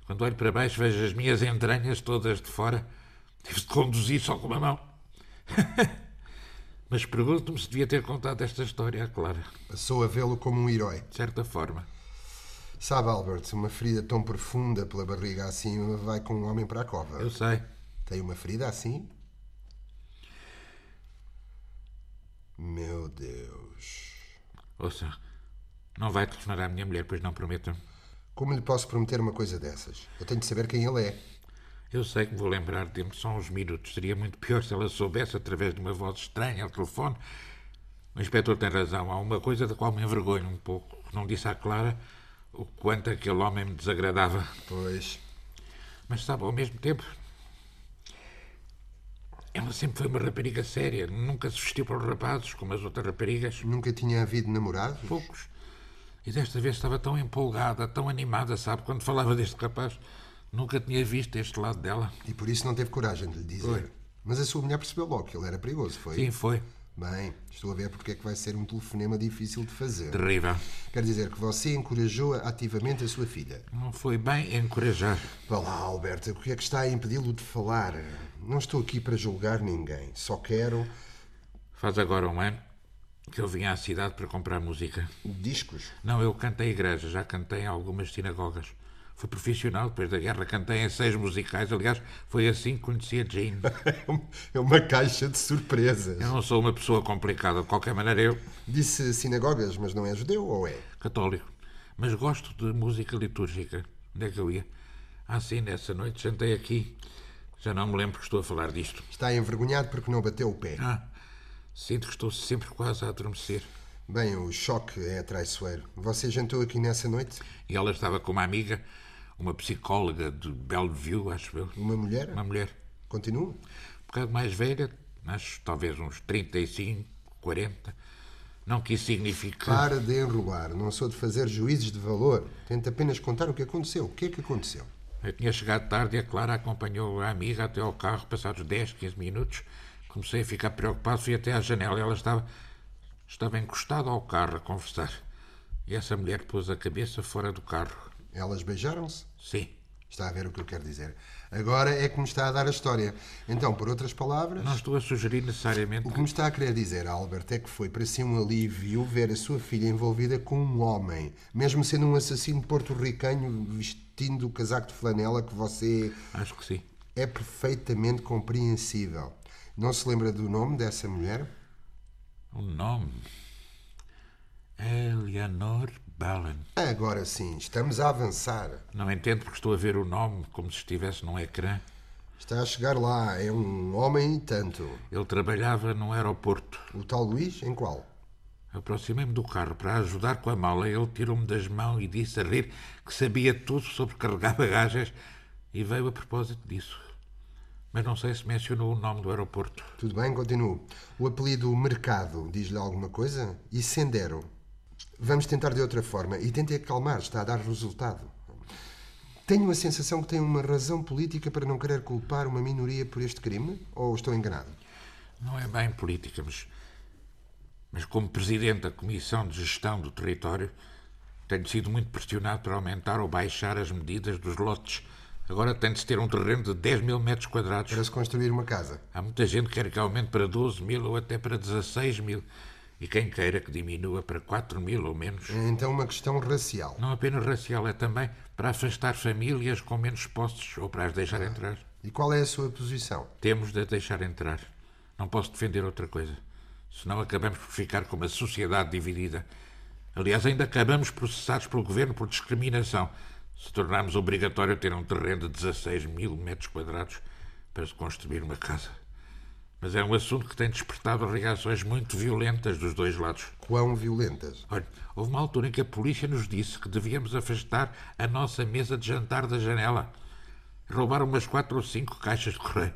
B: Quando olho para baixo, vejo as minhas entranhas todas de fora. Tive de conduzir só com uma mão. Mas pergunto-me se devia ter contado esta história à Clara.
C: Passou a vê-lo como um herói.
B: De certa forma.
C: Sabe, Albert, uma ferida tão profunda pela barriga acima vai com um homem para a cova.
B: Eu sei.
C: Tem uma ferida assim? Meu Deus.
B: Ouça, não vai telefonar à minha mulher, pois não prometam.
C: Como lhe posso prometer uma coisa dessas? Eu tenho de saber quem ele é.
B: Eu sei que me vou lembrar de só uns minutos. Seria muito pior se ela soubesse através de uma voz estranha ao telefone. O inspetor tem razão. Há uma coisa da qual me envergonho um pouco. Não disse à Clara o quanto aquele homem me desagradava.
C: Pois.
B: Mas sabe, ao mesmo tempo. Ela sempre foi uma rapariga séria. Nunca se vestiu para os rapazes como as outras raparigas.
C: Nunca tinha havido namorados?
B: Poucos. E desta vez estava tão empolgada, tão animada, sabe? Quando falava deste rapaz. Nunca tinha visto este lado dela.
C: E por isso não teve coragem de lhe dizer.
B: Foi.
C: Mas a sua mulher percebeu logo que ele era perigoso, foi?
B: Sim, foi.
C: Bem, estou a ver porque é que vai ser um telefonema difícil de fazer.
B: Terrível.
C: Quer dizer que você encorajou ativamente a sua filha.
B: Não foi bem encorajar.
C: Vá lá, Alberta, o que é que está a impedi-lo de falar? Não estou aqui para julgar ninguém. Só quero
B: Faz agora um ano que eu vim à cidade para comprar música.
C: discos.
B: Não, eu cantei igreja, já cantei em algumas sinagogas. Fui profissional, depois da guerra cantei em seis musicais. Aliás, foi assim que conheci a Jane.
C: É uma caixa de surpresas.
B: Eu não sou uma pessoa complicada, de qualquer maneira eu,
C: Disse sinagogas, mas não é judeu ou é?
B: católico. Mas gosto de música litúrgica. Onde é que eu ia? Ah, sim, nessa noite jantei aqui. Já não me lembro que estou a falar disto.
C: Está envergonhado porque não bateu o pé.
B: Ah, sinto que estou sempre quase a adormecer.
C: Bem, o choque é traiçoeiro. Você jantou aqui nessa noite?
B: E ela estava com uma amiga, uma psicóloga de Bellevue, acho eu.
C: Uma mulher?
B: Uma mulher.
C: Continua?
B: Um bocado mais velha, acho talvez uns 35, 40. Não que isso signifique.
C: Para de enrolar. Não sou de fazer juízes de valor. Tento apenas contar o que aconteceu. O que é que aconteceu?
B: Eu tinha chegado tarde e a Clara acompanhou a amiga até ao carro, passados 10, 15 minutos. Comecei a ficar preocupado, fui até à janela. Ela estava, estava encostada ao carro a conversar. E essa mulher pôs a cabeça fora do carro.
C: Elas beijaram-se?
B: Sim.
C: Está a ver o que eu quero dizer. Agora é que me está a dar a história. Então, por outras palavras,
B: Não estou a sugerir necessariamente.
C: o que me está a querer dizer, Albert, é que foi para si um alívio ver a sua filha envolvida com um homem, mesmo sendo um assassino porto-ricanho vestindo o casaco de flanela que você
B: Acho que sim.
C: é perfeitamente compreensível. Não se lembra do nome dessa mulher?
B: O nome. Eleanor Ballen.
C: Agora sim, estamos a avançar.
B: Não entendo porque estou a ver o nome como se estivesse num ecrã.
C: Está a chegar lá, é um homem e tanto.
B: Ele trabalhava num aeroporto.
C: O tal Luís, em qual?
B: Aproximei-me do carro para ajudar com a mala. Ele tirou-me das mãos e disse a rir que sabia tudo sobre carregar bagagens e veio a propósito disso. Mas não sei se mencionou o nome do aeroporto.
C: Tudo bem, continuo. O apelido Mercado diz-lhe alguma coisa? E Sendero? Vamos tentar de outra forma e tente acalmar, está a dar resultado. Tenho a sensação que tem uma razão política para não querer culpar uma minoria por este crime? Ou estou enganado?
B: Não é bem política, mas. Mas como presidente da Comissão de Gestão do Território, tenho sido muito pressionado para aumentar ou baixar as medidas dos lotes. Agora tem de se ter um terreno de 10 mil metros quadrados.
C: Para se construir uma casa.
B: Há muita gente que quer que aumente para 12 mil ou até para 16 mil. E quem queira que diminua para 4 mil ou menos.
C: É então uma questão racial.
B: Não apenas racial, é também para afastar famílias com menos posses ou para as deixar entrar.
C: E qual é a sua posição?
B: Temos de deixar entrar. Não posso defender outra coisa. Senão acabamos por ficar com uma sociedade dividida. Aliás, ainda acabamos processados pelo governo por discriminação. Se tornarmos obrigatório ter um terreno de 16 mil metros quadrados para se construir uma casa. Mas é um assunto que tem despertado reações muito violentas dos dois lados.
C: Quão violentas?
B: Olha, houve uma altura em que a polícia nos disse que devíamos afastar a nossa mesa de jantar da janela. Roubaram umas quatro ou cinco caixas de correio.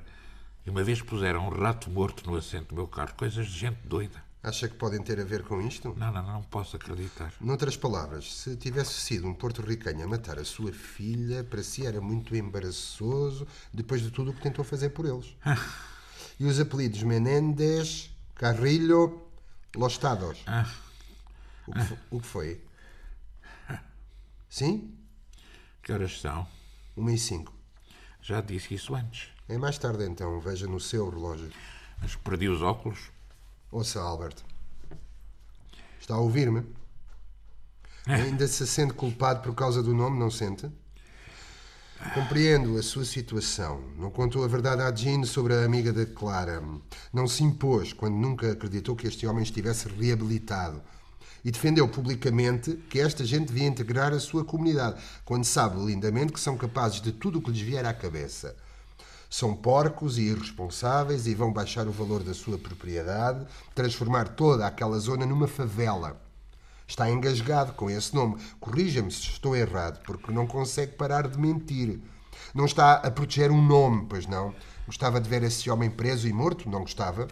B: E uma vez puseram um rato morto no assento do meu carro. Coisas de gente doida.
C: Acha que podem ter a ver com isto?
B: Não, não, não posso acreditar.
C: Noutras palavras, se tivesse sido um porto-ricanho a matar a sua filha, para si era muito embaraçoso depois de tudo o que tentou fazer por eles. e os apelidos Menéndez, Carrillo, Lostados. O que, fo- o que foi? Sim?
B: Que horas são?
C: Uma e cinco.
B: Já disse isso antes.
C: É mais tarde então, veja no seu relógio.
B: Mas perdi os óculos.
C: Ouça, Albert. Está a ouvir-me? Ainda se sente culpado por causa do nome, não sente? Compreendo a sua situação. Não contou a verdade à Jean sobre a amiga da Clara. Não se impôs quando nunca acreditou que este homem estivesse reabilitado. E defendeu publicamente que esta gente devia integrar a sua comunidade, quando sabe lindamente que são capazes de tudo o que lhes vier à cabeça. São porcos e irresponsáveis e vão baixar o valor da sua propriedade, transformar toda aquela zona numa favela. Está engasgado com esse nome. Corrija-me se estou errado, porque não consegue parar de mentir. Não está a proteger um nome, pois não? Gostava de ver esse homem preso e morto? Não gostava.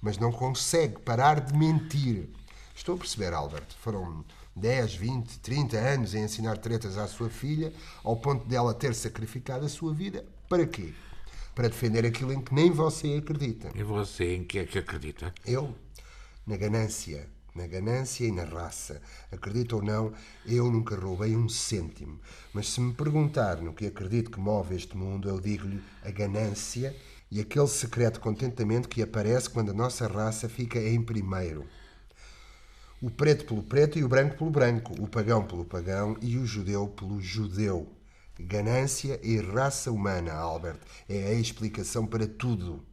C: Mas não consegue parar de mentir. Estou a perceber, Albert. Foram 10, 20, 30 anos a ensinar tretas à sua filha, ao ponto dela ter sacrificado a sua vida. Para quê? Para defender aquilo em que nem você acredita.
B: E você em que é que acredita?
C: Eu? Na ganância. Na ganância e na raça. Acredito ou não, eu nunca roubei um cêntimo. Mas se me perguntar no que acredito que move este mundo, eu digo-lhe a ganância e aquele secreto contentamento que aparece quando a nossa raça fica em primeiro. O preto pelo preto e o branco pelo branco, o pagão pelo pagão e o judeu pelo judeu. Ganância e raça humana, Albert, é a explicação para tudo.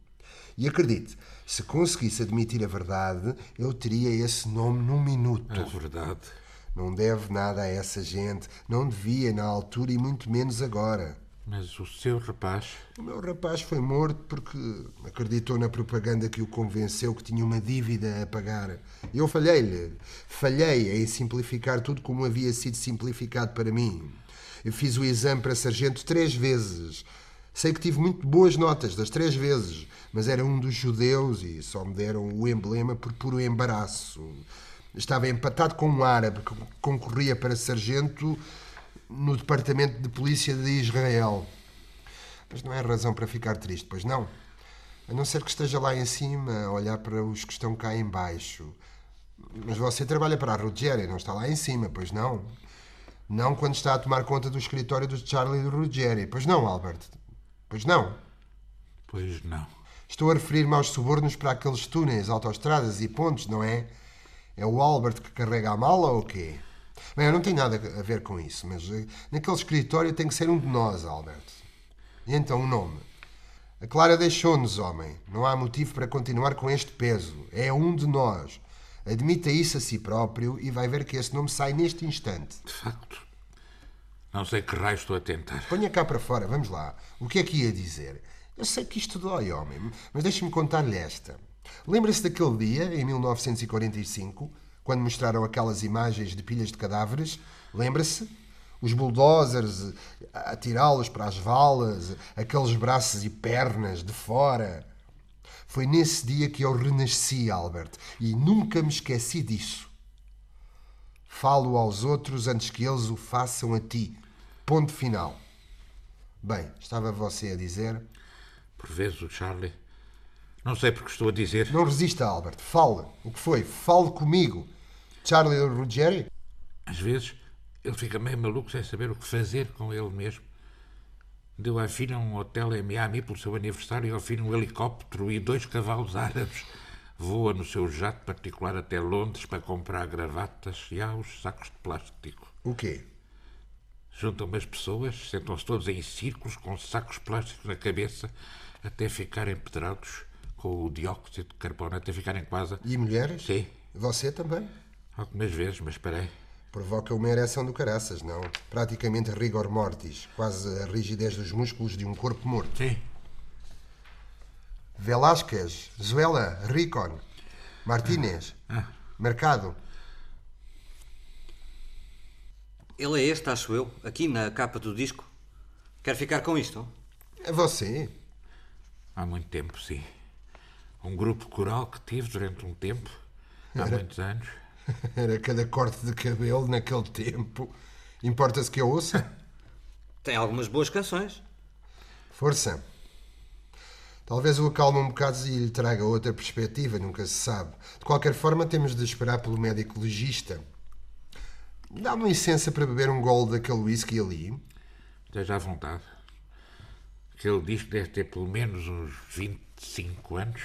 C: E acredite, se conseguisse admitir a verdade, eu teria esse nome num minuto.
B: É verdade.
C: Não deve nada a essa gente, não devia na altura e muito menos agora.
B: Mas o seu rapaz.
C: O meu rapaz foi morto porque acreditou na propaganda que o convenceu que tinha uma dívida a pagar. Eu falhei-lhe. Falhei em simplificar tudo como havia sido simplificado para mim. Eu fiz o exame para sargento três vezes. Sei que tive muito boas notas das três vezes, mas era um dos judeus e só me deram o emblema por puro embaraço. Estava empatado com um árabe que concorria para sargento no Departamento de Polícia de Israel. Mas não é razão para ficar triste, pois não? A não ser que esteja lá em cima a olhar para os que estão cá em baixo. Mas você trabalha para a Ruggieri, não está lá em cima, pois não? Não quando está a tomar conta do escritório do Charlie Ruggieri, pois não, Albert? Pois não?
B: Pois não.
C: Estou a referir-me aos subornos para aqueles túneis, autoestradas e pontes, não é? É o Albert que carrega a mala ou o quê? Bem, eu não tenho nada a ver com isso, mas eh, naquele escritório tem que ser um de nós, Albert. E então o nome? A Clara deixou-nos, homem. Não há motivo para continuar com este peso. É um de nós. Admita isso a si próprio e vai ver que esse nome sai neste instante.
B: De facto. Não sei que raio estou a tentar.
C: Ponha cá para fora, vamos lá. O que é que ia dizer? Eu sei que isto dói, homem, mas deixe-me contar-lhe esta. Lembra-se daquele dia, em 1945, quando mostraram aquelas imagens de pilhas de cadáveres? Lembra-se? Os bulldozers a atirá-los para as valas, aqueles braços e pernas de fora. Foi nesse dia que eu renasci, Albert, e nunca me esqueci disso. Falo aos outros antes que eles o façam a ti. Ponto final. Bem, estava você a dizer.
B: Por vezes o Charlie. Não sei porque estou a dizer.
C: Não resista, Albert. Fale. O que foi? Fale comigo. Charlie Ruggieri?
B: Às vezes ele fica meio maluco sem saber o que fazer com ele mesmo. Deu à filha um hotel em Miami pelo seu aniversário e ao filho um helicóptero e dois cavalos árabes. Voa no seu jato particular até Londres para comprar gravatas e há os sacos de plástico.
C: O quê?
B: Juntam as pessoas, sentam-se todos em círculos com sacos plásticos na cabeça até ficarem pedrados com o dióxido de carbono, até ficarem quase.
C: E mulheres?
B: Sim,
C: Você também?
B: algumas vezes, mas esperei.
C: Provoca uma ereção do caraças, não? Praticamente rigor mortis. Quase a rigidez dos músculos de um corpo morto.
B: Sim.
C: Velásquez, Zuela, Ricon, Martínez, Mercado.
D: Ele é este, acho eu, aqui na capa do disco. Quer ficar com isto?
C: É você.
B: Há muito tempo, sim. Um grupo coral que tive durante um tempo, há
C: Era-
B: muitos anos.
C: Era cada corte de cabelo naquele tempo. Importa-se que eu ouça?
D: Tem algumas boas canções.
C: Força. Talvez o acalme um bocado e lhe traga outra perspectiva, nunca se sabe. De qualquer forma, temos de esperar pelo médico legista. Dá-me licença para beber um golo daquele whisky ali?
B: Esteja à vontade. Aquele disco deve ter pelo menos uns 25 anos.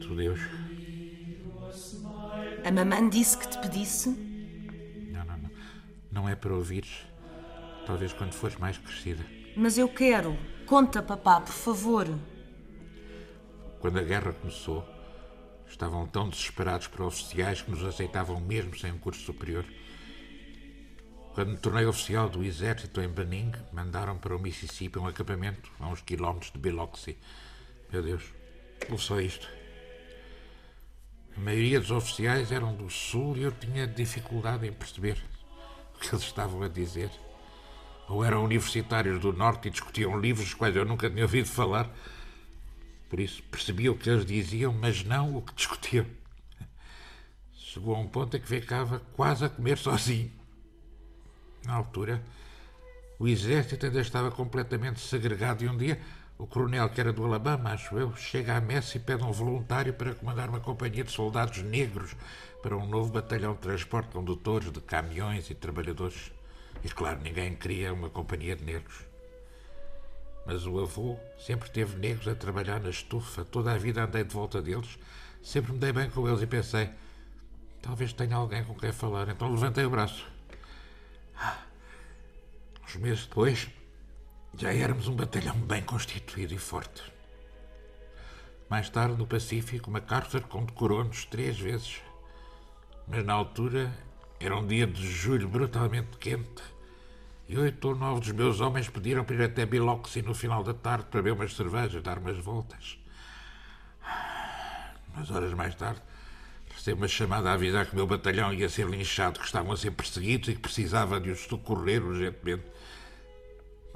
B: Santo Deus.
E: A mamãe disse que te pedisse.
B: Não, não, não. Não é para ouvires. Talvez quando fores mais crescida.
E: Mas eu quero. Conta, papá, por favor.
B: Quando a guerra começou, estavam tão desesperados para oficiais que nos aceitavam mesmo sem um curso superior. Quando me tornei oficial do exército em Bening, mandaram para o Mississippi um acampamento a uns quilómetros de Biloxi. Meu Deus, ouve só isto. A maioria dos oficiais eram do Sul e eu tinha dificuldade em perceber o que eles estavam a dizer. Ou eram universitários do Norte e discutiam livros dos quais eu nunca tinha ouvido falar. Por isso percebia o que eles diziam, mas não o que discutiam. Chegou a um ponto em que ficava quase a comer sozinho. Na altura, o exército ainda estava completamente segregado e um dia o coronel, que era do Alabama, acho eu, chega à messa e pede um voluntário para comandar uma companhia de soldados negros para um novo batalhão de transporte de condutores de caminhões e trabalhadores. E claro, ninguém queria uma companhia de negros. Mas o avô sempre teve negros a trabalhar na estufa, toda a vida andei de volta deles, sempre me dei bem com eles e pensei, talvez tenha alguém com quem falar, então levantei o braço. Uns meses depois, já éramos um batalhão bem constituído e forte. Mais tarde, no Pacífico, MacArthur condecorou-nos três vezes. Mas na altura era um dia de julho brutalmente quente e oito ou nove dos meus homens pediram para ir até Biloxi no final da tarde para beber umas cervejas, dar umas voltas. Umas horas mais tarde, recebo uma chamada a avisar que o meu batalhão ia ser linchado, que estavam a ser perseguidos e que precisava de os socorrer urgentemente.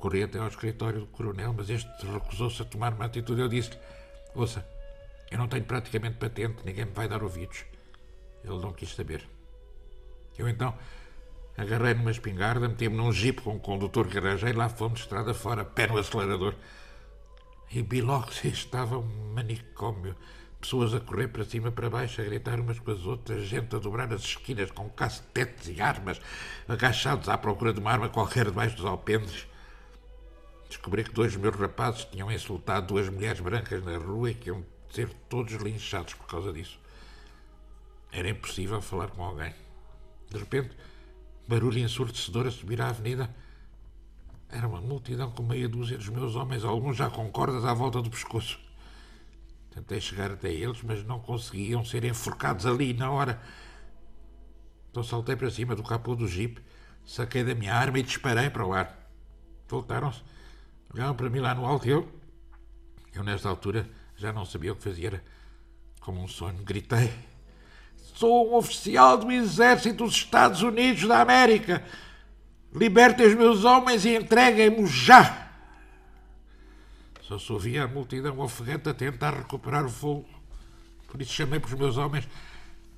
B: Corri até ao escritório do coronel, mas este recusou-se a tomar uma atitude. Eu disse-lhe: Ouça, eu não tenho praticamente patente, ninguém me vai dar ouvidos. Ele não quis saber. Eu então agarrei numa espingarda, meti-me num jipe com um condutor que arranjei, lá fomos estrada fora, pé no acelerador. E Biloxi estava um manicômio. Pessoas a correr para cima e para baixo, a gritar umas com as outras, gente a dobrar as esquinas com cacetetes e armas, agachados à procura de uma arma qualquer debaixo dos alpendres. Descobri que dois meus rapazes tinham insultado duas mulheres brancas na rua e que iam ser todos linchados por causa disso. Era impossível falar com alguém. De repente, barulho ensurdecedor a subir a avenida. Era uma multidão com meia dúzia dos meus homens, alguns já com cordas à volta do pescoço. Tentei chegar até eles, mas não conseguiam ser enforcados ali, na hora. Então saltei para cima do capô do jipe, saquei da minha arma e disparei para o ar. Voltaram-se, olharam para mim lá no alto e eu. Eu, nesta altura, já não sabia o que fazia. Era como um sonho. Gritei: Sou um oficial do Exército dos Estados Unidos da América. Libertem os meus homens e entreguem-me já. Só se ouvia a multidão ofegante a tentar recuperar o fogo. Por isso chamei para os meus homens,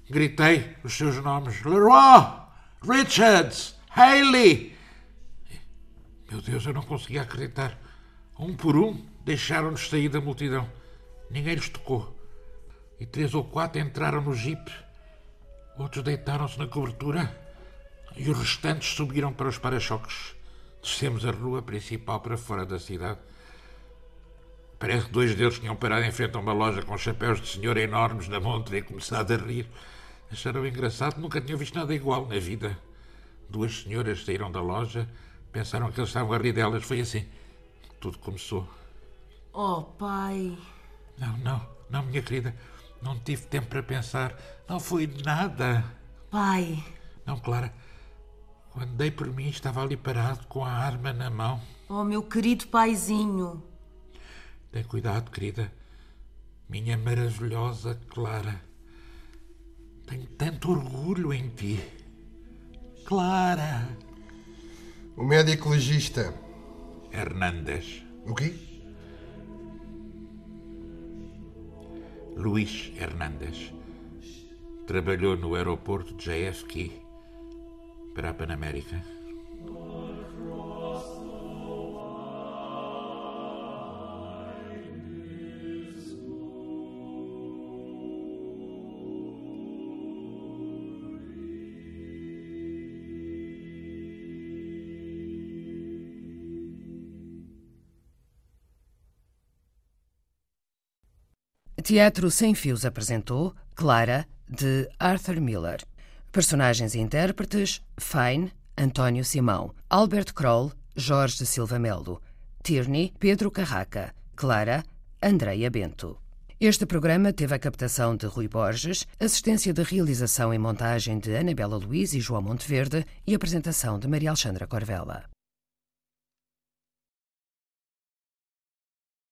B: gritei os seus nomes: Leroy, Richards, Haley. Meu Deus, eu não conseguia acreditar. Um por um, deixaram-nos sair da multidão. Ninguém lhes tocou. E três ou quatro entraram no jipe. Outros deitaram-se na cobertura. E os restantes subiram para os para-choques. Descemos a rua principal para fora da cidade. Parece que dois deles tinham parado em frente a uma loja com chapéus de senhor enormes na montra e começado a rir. Acharam engraçado, nunca tinham visto nada igual na vida. Duas senhoras saíram da loja, pensaram que eles estavam a rir delas. Foi assim. Tudo começou.
E: Oh, pai.
B: Não, não, não, minha querida. Não tive tempo para pensar. Não foi nada.
E: Pai.
B: Não, Clara. Quando dei por mim, estava ali parado com a arma na mão.
E: Oh, meu querido paizinho.
B: Tem cuidado, querida. Minha maravilhosa Clara. Tenho tanto orgulho em ti. Clara.
C: O médico legista.
B: Hernandes.
C: O quê?
B: Luís Hernandes. Trabalhou no aeroporto de JFK para a Panamérica.
A: Teatro Sem Fios apresentou Clara, de Arthur Miller. Personagens e intérpretes: Fine, António Simão, Albert Kroll, Jorge de Silva Melo, Tierney, Pedro Carraca, Clara, Andreia Bento. Este programa teve a captação de Rui Borges, assistência de realização e montagem de Anabela Luiz e João Monteverde e apresentação de Maria Alexandra Corvella.